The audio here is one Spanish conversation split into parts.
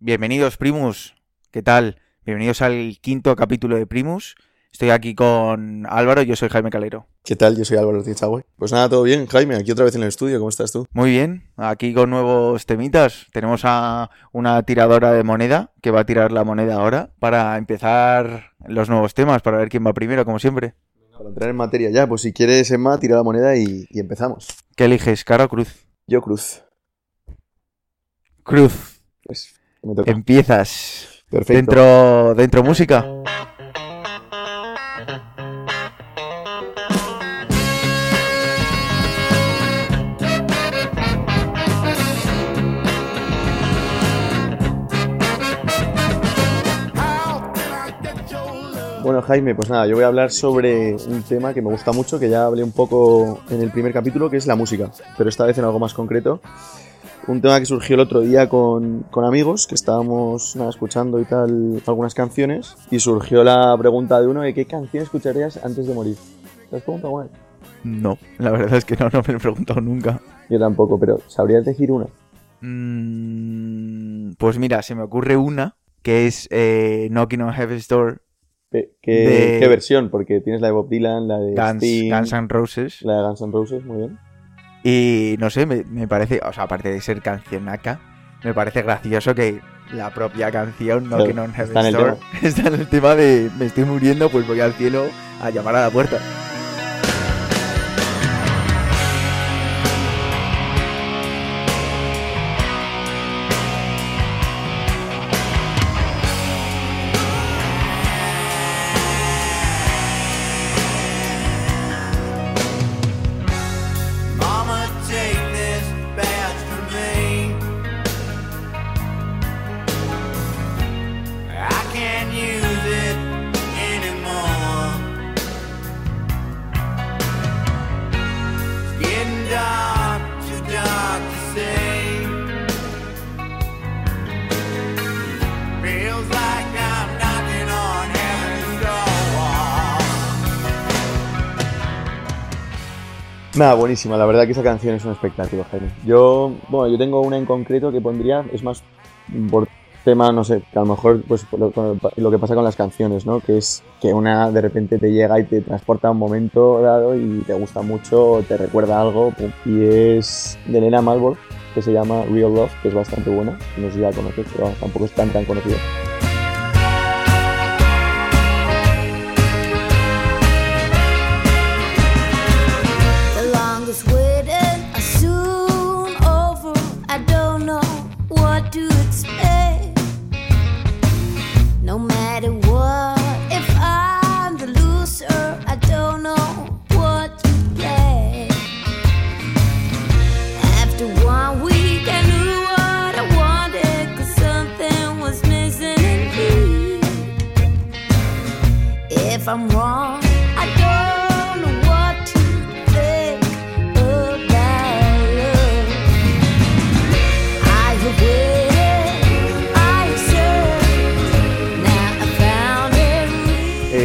Bienvenidos, Primus. ¿Qué tal? Bienvenidos al quinto capítulo de Primus. Estoy aquí con Álvaro, yo soy Jaime Calero. ¿Qué tal? Yo soy Álvaro Tichagüe. Pues nada, todo bien, Jaime, aquí otra vez en el estudio, ¿cómo estás tú? Muy bien, aquí con nuevos temitas. Tenemos a una tiradora de moneda que va a tirar la moneda ahora para empezar los nuevos temas, para ver quién va primero, como siempre. Para entrar en materia ya, pues si quieres, Emma, tira la moneda y, y empezamos. ¿Qué eliges, cara o cruz? Yo cruz. Cruz. Pues. Empiezas. Perfecto. Dentro, dentro música. Bueno, Jaime, pues nada, yo voy a hablar sobre un tema que me gusta mucho, que ya hablé un poco en el primer capítulo, que es la música, pero esta vez en algo más concreto. Un tema que surgió el otro día con, con amigos, que estábamos nada, escuchando y tal algunas canciones, y surgió la pregunta de uno de qué canción escucharías antes de morir. ¿Te has preguntado? No, la verdad es que no, no me lo he preguntado nunca. Yo tampoco, pero ¿sabrías elegir una? Mm, pues mira, se me ocurre una que es eh, Knocking on Heaven's Door, ¿Qué, qué- De- qué versión? Porque tienes la de Bob Dylan, la de Guns, Sting, Guns N' Roses. la de Guns N' Roses, muy bien. Y no sé, me, me parece, o sea, aparte de ser cancionaca, me parece gracioso que la propia canción Claro, on Heaven's está en el está en el tema de me estoy muriendo, pues voy al cielo a llamar a la puerta. Nada, buenísima. La verdad que esa canción es un espectáculo, Jaime. Yo, bueno, yo tengo una en concreto que pondría, es más por tema, no sé, que a lo mejor pues lo, lo que pasa con las canciones, ¿no? Que es que una de repente te llega y te transporta a un momento dado y te gusta mucho, te recuerda algo. Y es de Elena Malborg, que se llama Real Love, que es bastante buena. No sé si la conoces, pero tampoco es tan tan conocida.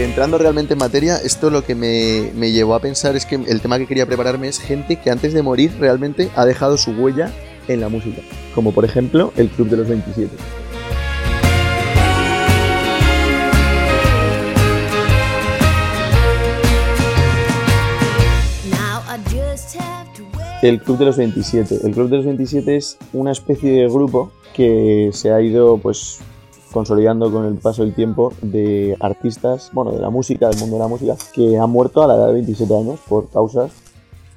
Entrando realmente en materia, esto lo que me, me llevó a pensar es que el tema que quería prepararme es gente que antes de morir realmente ha dejado su huella en la música. Como por ejemplo el Club de los 27. Now I just have to wait. El Club de los 27. El Club de los 27 es una especie de grupo que se ha ido pues consolidando con el paso del tiempo de artistas, bueno, de la música, del mundo de la música, que han muerto a la edad de 27 años por causas,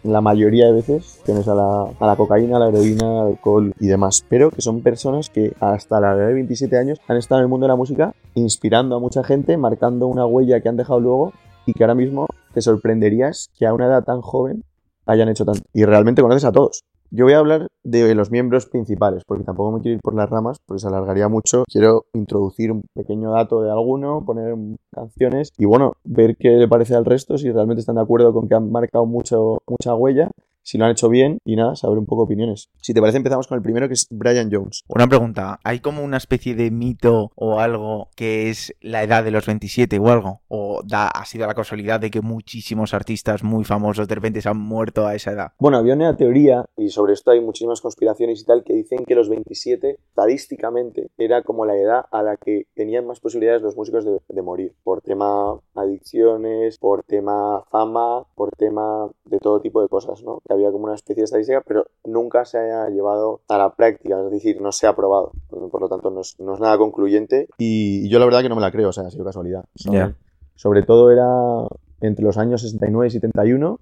la mayoría de veces, tienes a la, a la cocaína, a la heroína, al alcohol y demás, pero que son personas que hasta la edad de 27 años han estado en el mundo de la música inspirando a mucha gente, marcando una huella que han dejado luego y que ahora mismo te sorprenderías que a una edad tan joven hayan hecho tanto. Y realmente conoces a todos. Yo voy a hablar de los miembros principales, porque tampoco me quiero ir por las ramas, porque se alargaría mucho. Quiero introducir un pequeño dato de alguno, poner canciones y bueno, ver qué le parece al resto, si realmente están de acuerdo con que han marcado mucho, mucha huella, si lo han hecho bien y nada, saber un poco opiniones. Si te parece, empezamos con el primero que es Brian Jones. Una pregunta, ¿hay como una especie de mito o algo que es la edad de los 27 o algo? ¿O da, ha sido la casualidad de que muchísimos artistas muy famosos de repente se han muerto a esa edad? Bueno, había una teoría, y sobre esto hay muchísimas conspiraciones y tal, que dicen que los 27, estadísticamente, era como la edad a la que tenían más posibilidades los músicos de, de morir, por tema adicciones, por tema fama, por tema de todo tipo de cosas, ¿no? Que había como una especie de estadística, pero nunca se haya llevado a la práctica, es decir, no se ha probado. Por lo tanto, no es, no es nada concluyente y yo la verdad que no me la creo, o sea, ha sido casualidad. Sobre, sobre todo era entre los años 69 y 71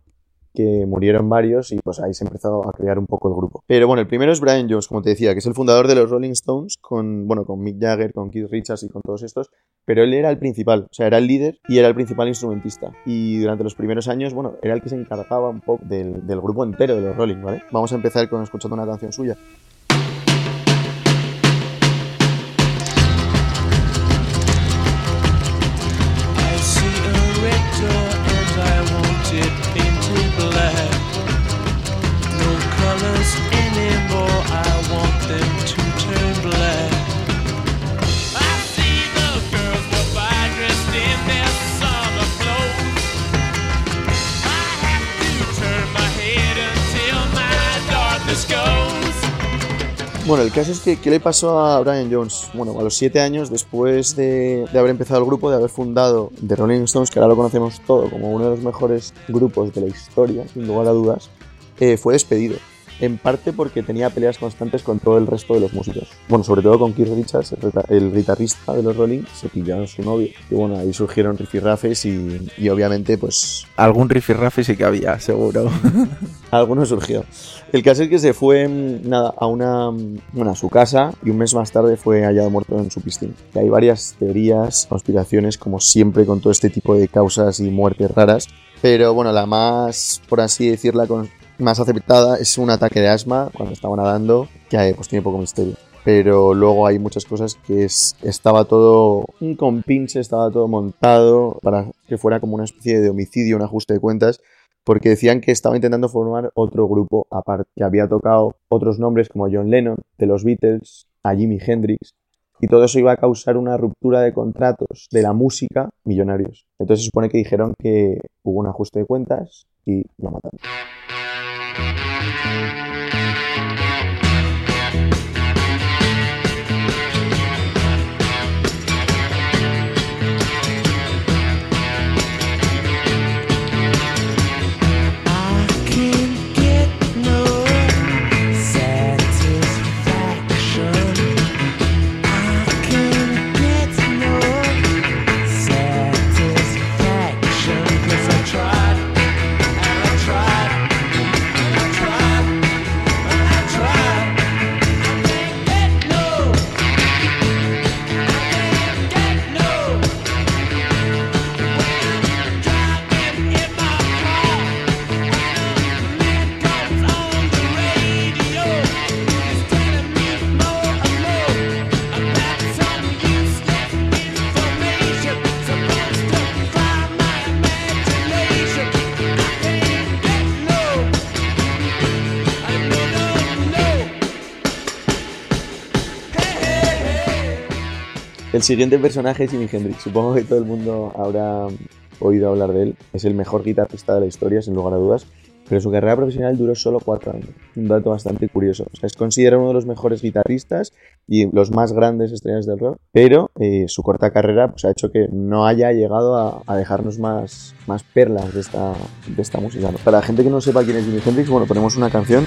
que murieron varios y pues ahí se empezó a crear un poco el grupo. Pero bueno, el primero es Brian Jones, como te decía, que es el fundador de los Rolling Stones con, bueno, con Mick Jagger, con Keith Richards y con todos estos, pero él era el principal, o sea, era el líder y era el principal instrumentista. Y durante los primeros años, bueno, era el que se encargaba un poco del, del grupo entero de los Rolling, ¿vale? Vamos a empezar con escuchando una canción suya. Bueno, el caso es que, ¿qué le pasó a Brian Jones? Bueno, a los siete años, después de, haber empezado el grupo, de haber fundado The Rolling Stones, que ahora lo conocemos todo como uno de los mejores grupos de la historia, sin lugar a dudas, eh, fue despedido. En parte porque tenía peleas constantes con todo el resto de los músicos. Bueno, sobre todo con Keith Richards, el, guita- el guitarrista de los Rolling, se pilló a su novio. Y bueno, ahí surgieron rifirrafes y, y obviamente, pues, Algún rifirrafe sí que había, seguro. Alguno surgió. El caso es que se fue nada, a una bueno, a su casa y un mes más tarde fue hallado muerto en su piscina. Y hay varias teorías, conspiraciones, como siempre con todo este tipo de causas y muertes raras. Pero bueno, la más, por así decirla, más aceptada es un ataque de asma cuando estaba nadando, que eh, pues tiene poco misterio. Pero luego hay muchas cosas que es, estaba todo un compinche, estaba todo montado para que fuera como una especie de homicidio, un ajuste de cuentas porque decían que estaba intentando formar otro grupo aparte, que había tocado otros nombres como John Lennon, de los Beatles, a Jimi Hendrix, y todo eso iba a causar una ruptura de contratos de la música millonarios. Entonces se supone que dijeron que hubo un ajuste de cuentas y lo mataron. Thank you. Siguiente personaje es Jimi Hendrix. Supongo que todo el mundo habrá oído hablar de él. Es el mejor guitarrista de la historia, sin lugar a dudas. Pero su carrera profesional duró solo cuatro años. Un dato bastante curioso. O sea, es considerado uno de los mejores guitarristas y los más grandes estrellas del rock. Pero eh, su corta carrera pues, ha hecho que no haya llegado a, a dejarnos más, más perlas de esta, de esta música. Para la gente que no sepa quién es Jimi Hendrix, bueno, ponemos una canción.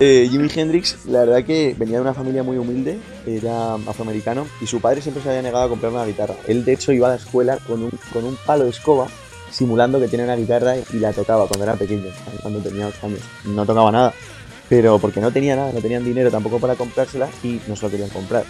Eh, Jimi Hendrix, la verdad que venía de una familia muy humilde, era afroamericano y su padre siempre se había negado a comprar una guitarra. Él, de hecho, iba a la escuela con un, con un palo de escoba, simulando que tenía una guitarra y la tocaba cuando era pequeño, cuando tenía 8 años. No tocaba nada, pero porque no tenía nada, no tenían dinero tampoco para comprársela y no se lo querían comprar.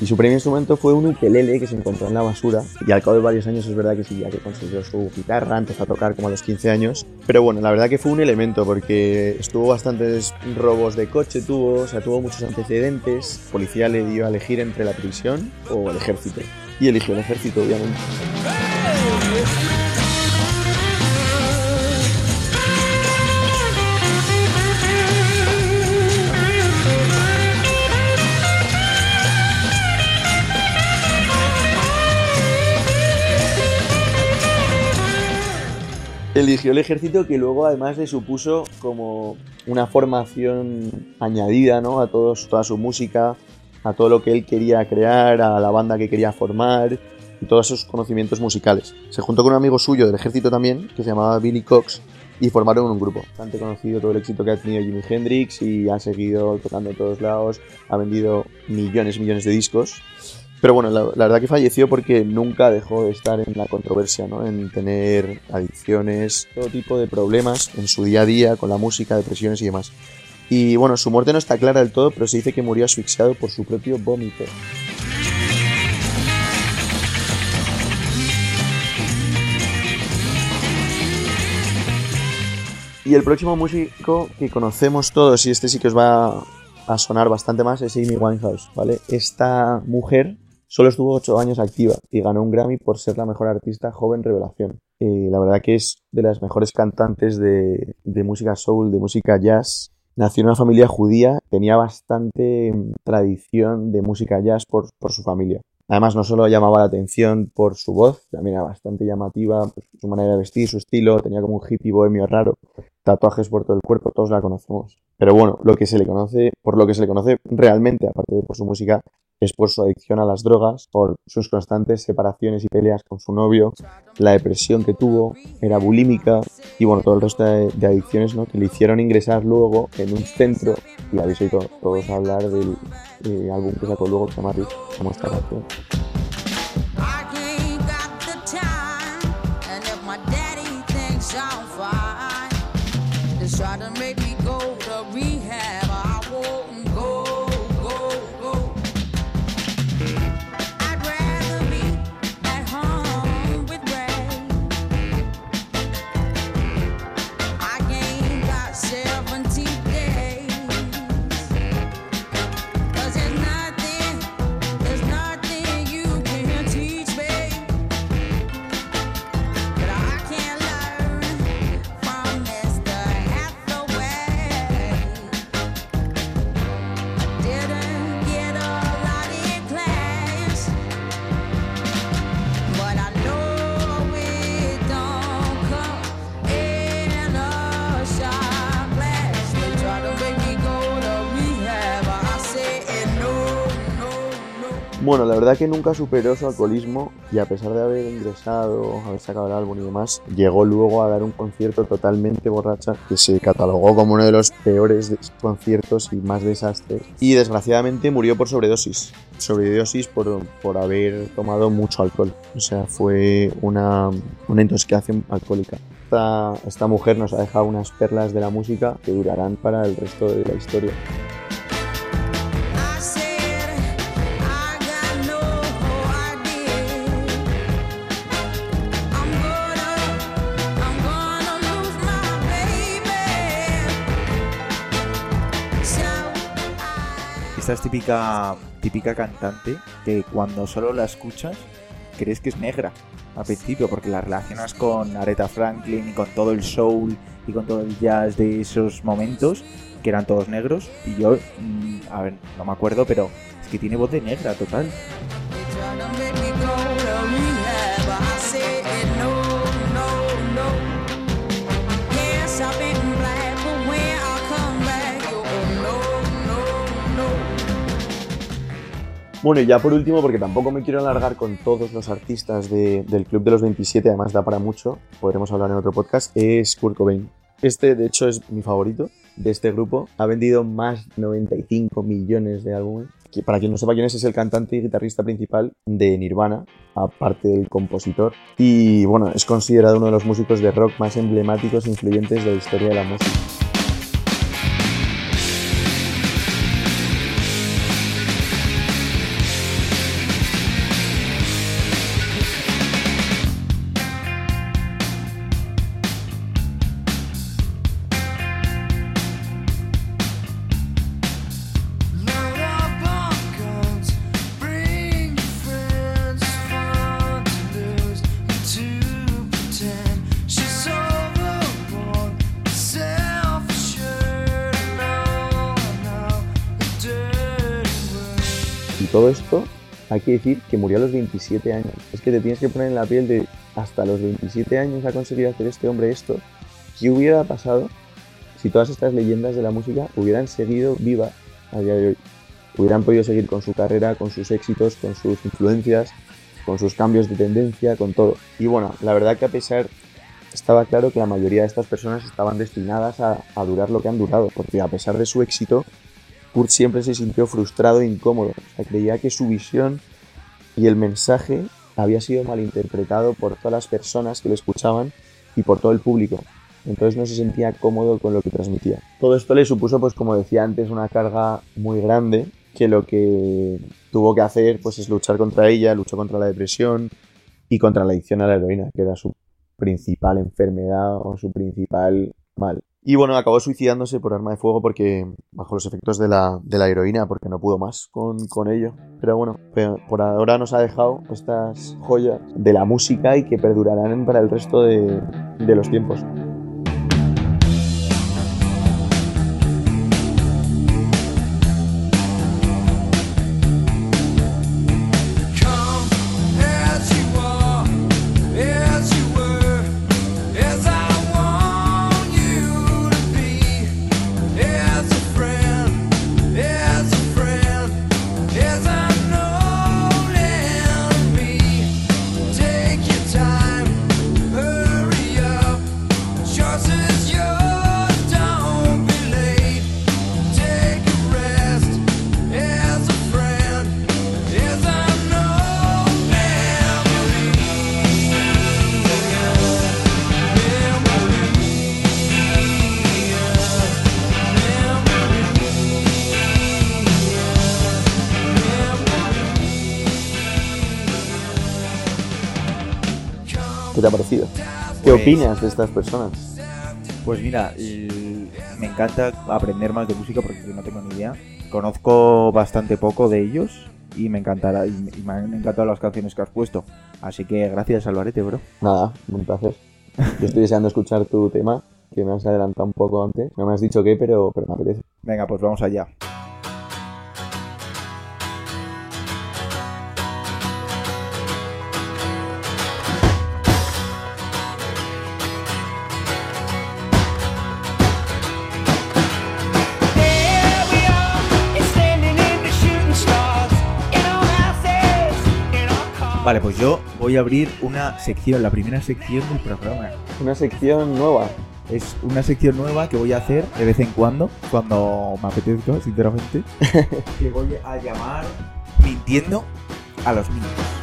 Y su primer instrumento fue un ukelele que se encontró en la basura. Y al cabo de varios años es verdad que sí, ya que consiguió su guitarra, empezó a tocar como a los 15 años. Pero bueno, la verdad que fue un elemento porque estuvo bastantes robos de coche, tuvo, o sea, tuvo muchos antecedentes. La policía le dio a elegir entre la prisión o el ejército. Y eligió el ejército, obviamente. Eligió el ejército que luego además le supuso como una formación añadida ¿no? a todos, toda su música, a todo lo que él quería crear, a la banda que quería formar y todos esos conocimientos musicales. Se juntó con un amigo suyo del ejército también, que se llamaba Billy Cox, y formaron un grupo. Bastante conocido todo el éxito que ha tenido Jimi Hendrix y ha seguido tocando en todos lados, ha vendido millones y millones de discos. Pero bueno, la, la, verdad que falleció porque nunca dejó de estar en la controversia, ¿no? En tener adicciones, todo tipo de problemas en su día a día con la música, depresiones y demás. Y bueno, su muerte no está clara del todo, pero se dice que murió asfixiado por su propio vómito. Y el próximo músico que conocemos todos, y este sí que os va a sonar bastante más, es Amy Winehouse, ¿vale? Esta mujer Solo estuvo 8 años activa y ganó un Grammy por ser la mejor artista joven revelación. Eh, la verdad que es de las mejores cantantes de, de, música soul, de música jazz. Nació en una familia judía, tenía bastante mm, tradición de música jazz por, por su familia. Además, no solo llamaba la atención por su voz, también era bastante llamativa, pues, su manera de vestir, su estilo, tenía como un hippie bohemio raro, tatuajes por todo el cuerpo, todos la conocemos. Pero bueno, lo que se le conoce, por lo que se le conoce realmente, aparte de por su música, es por su adicción a las drogas, por sus constantes separaciones y peleas con su novio, la depresión que tuvo, era bulímica y bueno, todo el resto de, adicciones ¿no? que le hicieron ingresar luego en un centro, y habéis oído todos hablar del eh, álbum que sacó luego que se llama como esta canción. Bueno, la verdad que nunca superó su alcoholismo y a pesar de haber ingresado, haber sacado el álbum y demás, llegó luego a dar un concierto totalmente borracha que se catalogó como uno de los peores conciertos y más desastres. Y desgraciadamente murió por sobredosis. Sobredosis por, por haber tomado mucho alcohol. O sea, fue una, una intoxicación alcohólica. Esta, esta mujer nos ha dejado unas perlas de la música que durarán para el resto de la historia. Esta es típica, típica cantante que cuando solo la escuchas crees que es negra al principio porque la relacionas con Aretha Franklin y con todo el soul y con todo el jazz de esos momentos que eran todos negros y yo, mm, a ver, no me acuerdo, pero es que tiene voz de negra total. Bueno, y ya por último, porque tampoco me quiero alargar con todos los artistas de- del Club de los 27, además da para mucho, podremos hablar en otro podcast, es Kurt Cobain. Este, de hecho, es mi favorito. de este grupo. Ha vendido más de 95 millones de álbumes. Para quien no sepa quién es, es el cantante y guitarrista principal de Nirvana, aparte del compositor. Y bueno, es considerado uno de los músicos de rock más emblemáticos e influyentes de la historia de la música. Todo esto hay que decir que murió a los 27 años. Es que te tienes que poner en la piel de hasta los 27 años ha conseguido hacer este hombre esto. ¿Qué hubiera pasado si todas estas leyendas de la música hubieran seguido vivas a día de hoy? Hubieran podido seguir con su carrera, con sus éxitos, con sus influencias, con sus cambios de tendencia, con todo. Y bueno, la verdad que a pesar, estaba claro que la mayoría de estas personas estaban destinadas a, a durar lo que han durado, porque a pesar de su éxito, Kurt siempre se sintió frustrado e incómodo. Creía que su visión y el mensaje había sido malinterpretado por todas las personas que lo escuchaban y por todo el público. Entonces no se sentía cómodo con lo que transmitía. Todo esto le supuso, pues como decía antes, una carga muy grande que lo que tuvo que hacer pues es luchar contra ella, luchó contra la depresión y contra la adicción a la heroína, que era su principal enfermedad o su principal mal. Y bueno, acabó suicidándose por arma de fuego porque bajo los efectos de la, de la heroína, porque no pudo más con, con ello. Pero bueno, por ahora nos ha dejado estas joyas de la música y que perdurarán para el resto de, de los tiempos. Opinas de estas personas? Pues mira, me encanta aprender más de música porque yo no tengo ni idea. Conozco bastante poco de ellos y me encantará y me han encantado las canciones que has puesto. Así que gracias, Alvarete, bro. Nada, un placer. Yo estoy deseando escuchar tu tema, que me has adelantado un poco antes. No me has dicho qué, pero, pero me apetece. Venga, pues vamos allá. Vale, pues yo voy a abrir una sección, la primera sección del programa. Una sección nueva. Es una sección nueva que voy a hacer de vez en cuando, cuando me apetezca, sinceramente. que voy a llamar Mintiendo a los niños.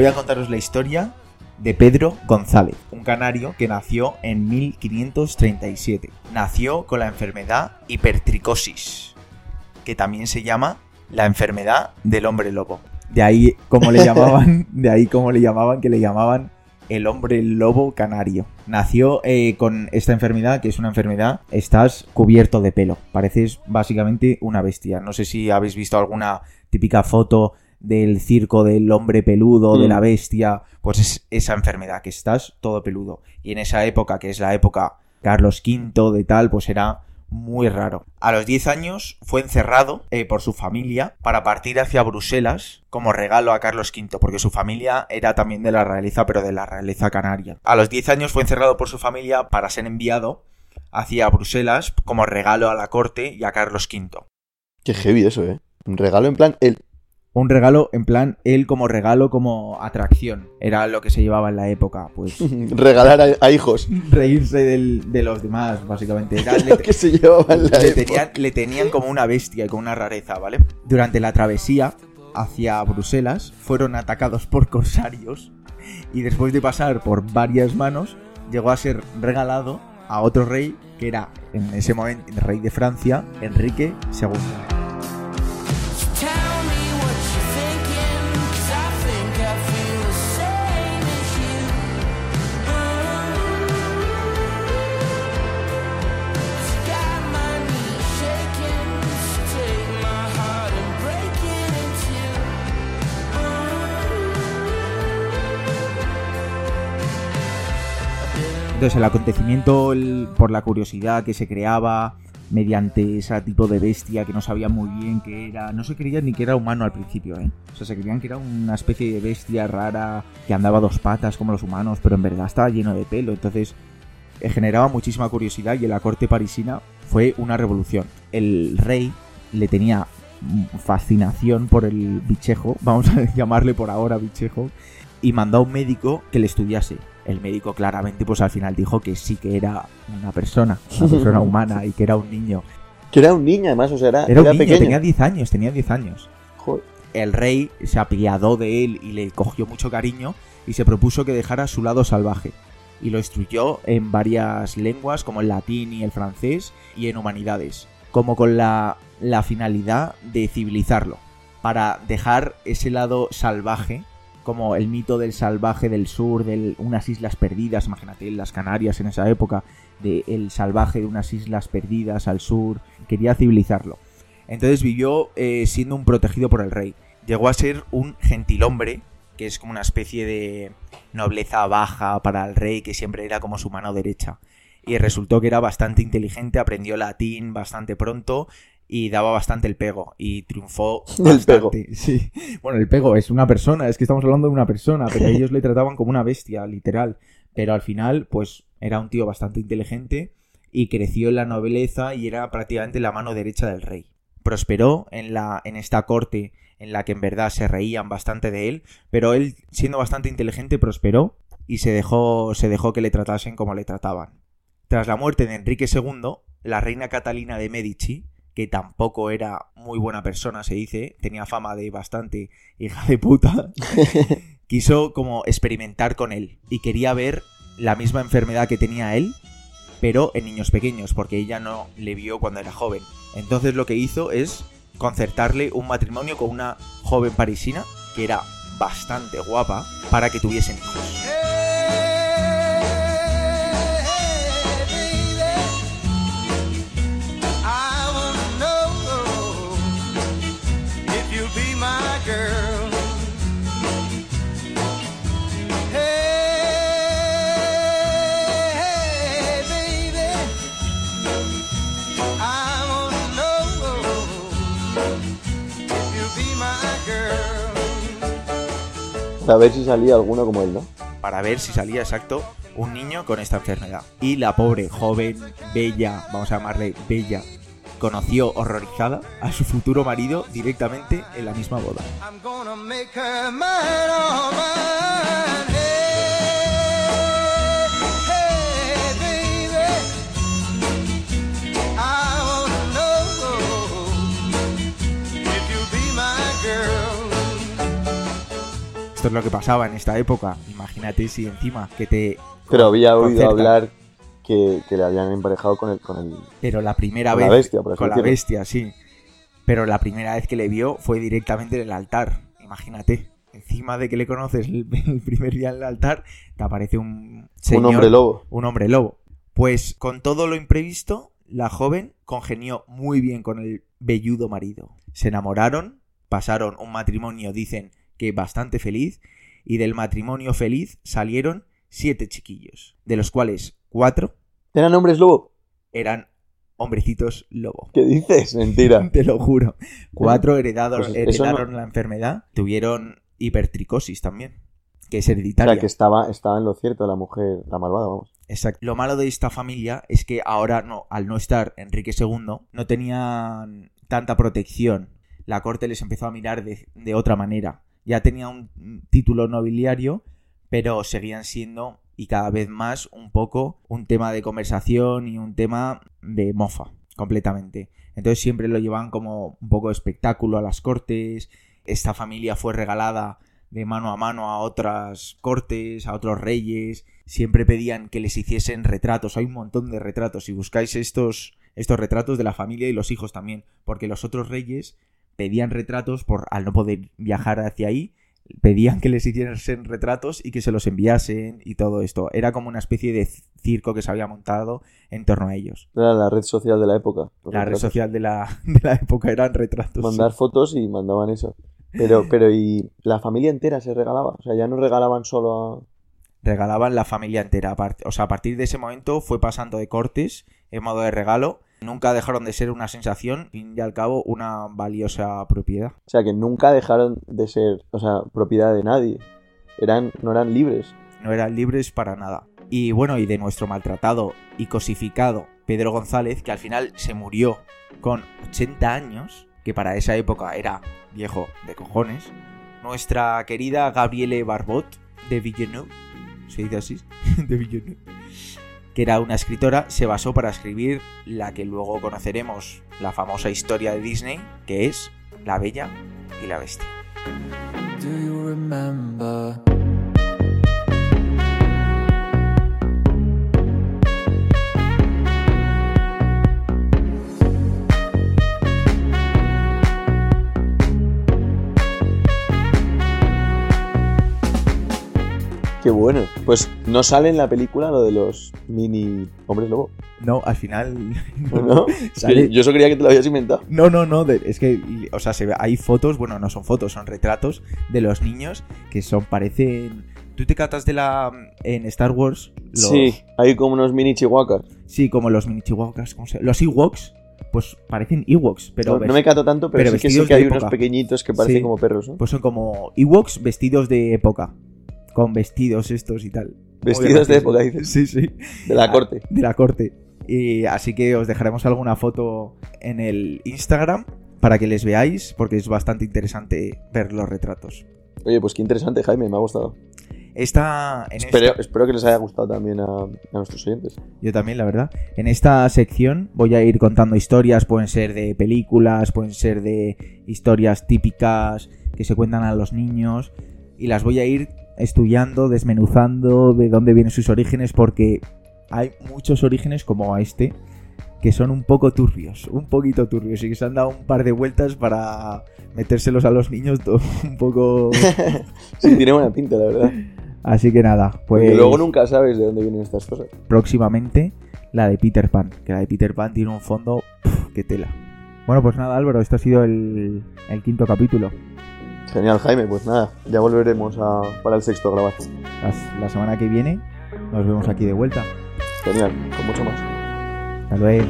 Voy a contaros la historia de Pedro González, un canario que nació en 1537. Nació con la enfermedad hipertricosis, que también se llama la enfermedad del hombre lobo. De ahí como le llamaban, de ahí como le llamaban, que le llamaban el hombre lobo canario. Nació eh, con esta enfermedad, que es una enfermedad, estás cubierto de pelo. Pareces básicamente una bestia. No sé si habéis visto alguna típica foto del circo del hombre peludo, de Mm. la bestia, pues es esa enfermedad, que estás todo peludo. Y en esa época, que es la época Carlos V de tal, pues era muy raro. A los 10 años fue encerrado eh, por su familia para partir hacia Bruselas como regalo a Carlos V, porque su familia era también de la realeza, pero de la realeza canaria. A los 10 años fue encerrado por su familia para ser enviado hacia Bruselas como regalo a la corte y a Carlos V. Qué heavy eso, ¿eh? Un regalo en plan, el... Un regalo, en plan, él como regalo, como atracción. Era lo que se llevaba en la época, pues. regalar a, a hijos. Reírse del- de los demás, básicamente. Era- le- Lo que se llevaba en la le, época. tenían, le tenían como una bestia y como una rareza, ¿vale? Durante la travesía hacia Bruselas fueron atacados por corsarios y después de pasar por varias manos llegó a ser regalado a otro rey que era en ese momento el rey de Francia, Enrique II. Entonces el acontecimiento, por la curiosidad que se creaba mediante ese tipo de bestia que no sabía muy bien qué era, no se creía ni que era humano al principio, ¿eh? O sea, se creían que era una especie de bestia rara que andaba dos patas como los humanos, pero en verdad estaba lleno de pelo, entonces eh, generaba muchísima curiosidad y en la corte parisina fue una revolución. El rey le tenía fascinación por el bichejo, vamos a llamarle por ahora bichejo, y mandó a un médico que le estudiase. El médico claramente pues al final dijo que sí que era una persona, una persona humana y que era un niño. Que era un niño, además, o sea, era, Era un niño, pequeño. tenía 10 años, tenía 10 años. Joder. El rey se apiadó de él y le cogió mucho cariño y se propuso que dejara su lado salvaje. Y lo instruyó en varias lenguas como el latín y el francés y en humanidades, como con la, la finalidad de civilizarlo, para dejar ese lado salvaje como el mito del salvaje del sur, de unas islas perdidas, imagínate las Canarias en esa época, de salvaje de unas islas perdidas al sur, quería civilizarlo. Entonces vivió eh, siendo un protegido por el rey. Llegó a ser un gentilhombre, que es como una especie de nobleza baja para el rey, que siempre era como su mano derecha. Y resultó que era bastante inteligente, aprendió latín bastante pronto y daba bastante el pego y triunfó El bastante. Sí. Bueno, el pego es una persona, es que estamos hablando de una persona, pero ellos le trataban como una bestia, literal. Pero al final, pues era un tío bastante inteligente y creció en la nobleza y era prácticamente la mano derecha del rey. Prosperó en, la, en esta corte en la que en verdad se reían bastante de él, pero él, siendo bastante inteligente, prosperó y se dejó, se dejó que le tratasen como le trataban. Tras la muerte de Enrique II, la reina Catalina de Medici, que tampoco era muy buena persona, se dice, tenía fama de bastante hija de puta, quiso como experimentar con él y quería ver la misma enfermedad que tenía él, pero en niños pequeños, porque ella no le vio cuando era joven. Entonces lo que hizo es concertarle un matrimonio con una joven parisina que era bastante guapa para que tuviesen hijos. Para ver si salía alguno como él, ¿no? para ver si salía exacto un niño con esta enfermedad. Y la pobre, joven, bella, vamos a llamarle bella, conoció horrorizada a su futuro marido directamente en la misma boda. Esto es lo que pasaba en esta época. Imagínate si encima que te... Pero había oído hablar que, que le habían emparejado con el, con el... Pero la primera Con vez... la bestia, por Con la bestia, sí. Pero la primera vez que le vio fue directamente en el altar. Imagínate. Encima de que le conoces el, el primer día en el altar, te aparece un... un hombre lobo. un hombre lobo. Pues con todo lo imprevisto, la joven congenió muy bien con el velludo marido. Se enamoraron, pasaron un matrimonio, dicen que bastante feliz, y del matrimonio feliz salieron siete chiquillos, de los cuales cuatro ¿Eran hombres lobo? eran hombrecitos lobo. ¿Qué dices? Mentira. Te lo juro. Cuatro heredados, Pues no- heredaron la enfermedad, tuvieron hipertricosis también, que es O hereditaria. sea, que estaba, estaba en lo cierto la mujer, la malvada, vamos. Exacto. Lo malo de esta familia es que ahora no, al no estar Enrique II, no tenían tanta protección. La corte les empezó a mirar de, de otra manera. Ya tenía un título nobiliario, pero seguían siendo y cada vez más un poco un tema de conversación y un tema de mofa, completamente. Entonces siempre lo llevaban como un poco de espectáculo a las cortes. Esta familia fue regalada de mano a mano a otras cortes, a otros reyes. Siempre pedían que les hiciesen retratos. Hay un montón de retratos. Si buscáis estos, estos retratos de la familia y los hijos también. Porque los otros reyes pedían retratos por al no poder viajar hacia ahí. Pedían que les hiciesen retratos y que se los enviasen y todo esto. Era como una especie de circo que se había montado en torno a ellos. Era la red social de la época. La red social de la, de la época eran retratos. Mandar fotos y mandaban eso. Pero, pero, ¿y la familia entera se regalaba? O sea, ya no regalaban solo a... regalaban la familia entera. O sea, a partir de ese momento fue pasando de cortes en modo de regalo. Nunca dejaron de ser una sensación, fin y al cabo, una valiosa propiedad. O sea, que nunca dejaron de ser, o sea, propiedad de nadie. Eran, no eran libres. No eran libres para nada. Y bueno, y de nuestro maltratado y cosificado Pedro González, que al final se murió con 80 años, que para esa época era viejo de cojones. Nuestra querida Gabriele Barbot de Villeneuve, se dice así, de Villeneuve, que era una escritora, se basó para escribir la que luego conoceremos, la famosa historia de Disney, que es La Bella y la Bestia. Qué bueno. Pues no sale en la película lo de los mini hombres lobo. No, al final... ¿No? Que Sale- Yo eso creía que te lo habías inventado. No, no, no, de- es que, o sea, se ve, hay fotos, bueno, no son fotos, son retratos de los niños que son, parecen... ¿Tú te catas de la... en Star Wars? Los- Sí, hay como unos mini chihuahuas. Sí, como los mini chihuahuas, ¿cómo se- Los Ewoks, pues parecen Ewoks, pero... No, no me cato tanto, pero, pero sí que sí que hay unos pequeñitos que parecen Sí. como perros, ¿no? Pues son como Ewoks vestidos de época. Con vestidos estos y tal. Vestidos de época, dices. Sí, sí. De la Ah, corte. De la corte. Y así que os dejaremos alguna foto en el Instagram para que les veáis, porque es bastante interesante ver los retratos. Oye, pues qué interesante, Jaime, me ha gustado. Esta, en Espero, esta- espero que les haya gustado también a, a nuestros oyentes. yo también, la verdad. En esta sección voy a ir contando historias, pueden ser de películas, pueden ser de historias típicas que se cuentan a los niños, y las voy a ir estudiando, desmenuzando de dónde vienen sus orígenes, porque hay muchos orígenes como a este que son un poco turbios, un poquito turbios, y que se han dado un par de vueltas para metérselos a los niños todo un poco... Sí, tiene buena pinta, la verdad. Así que nada, pues... Porque luego nunca sabes de dónde vienen estas cosas. próximamente la de Peter Pan, que la de Peter Pan tiene un fondo pf, que tela. Bueno, pues nada, Álvaro, este ha sido el, el quinto capítulo. Genial, Jaime, pues nada, ya volveremos a, para el sexto a grabar. La, la semana que viene nos vemos aquí de vuelta. Genial, con mucho más. Hasta luego.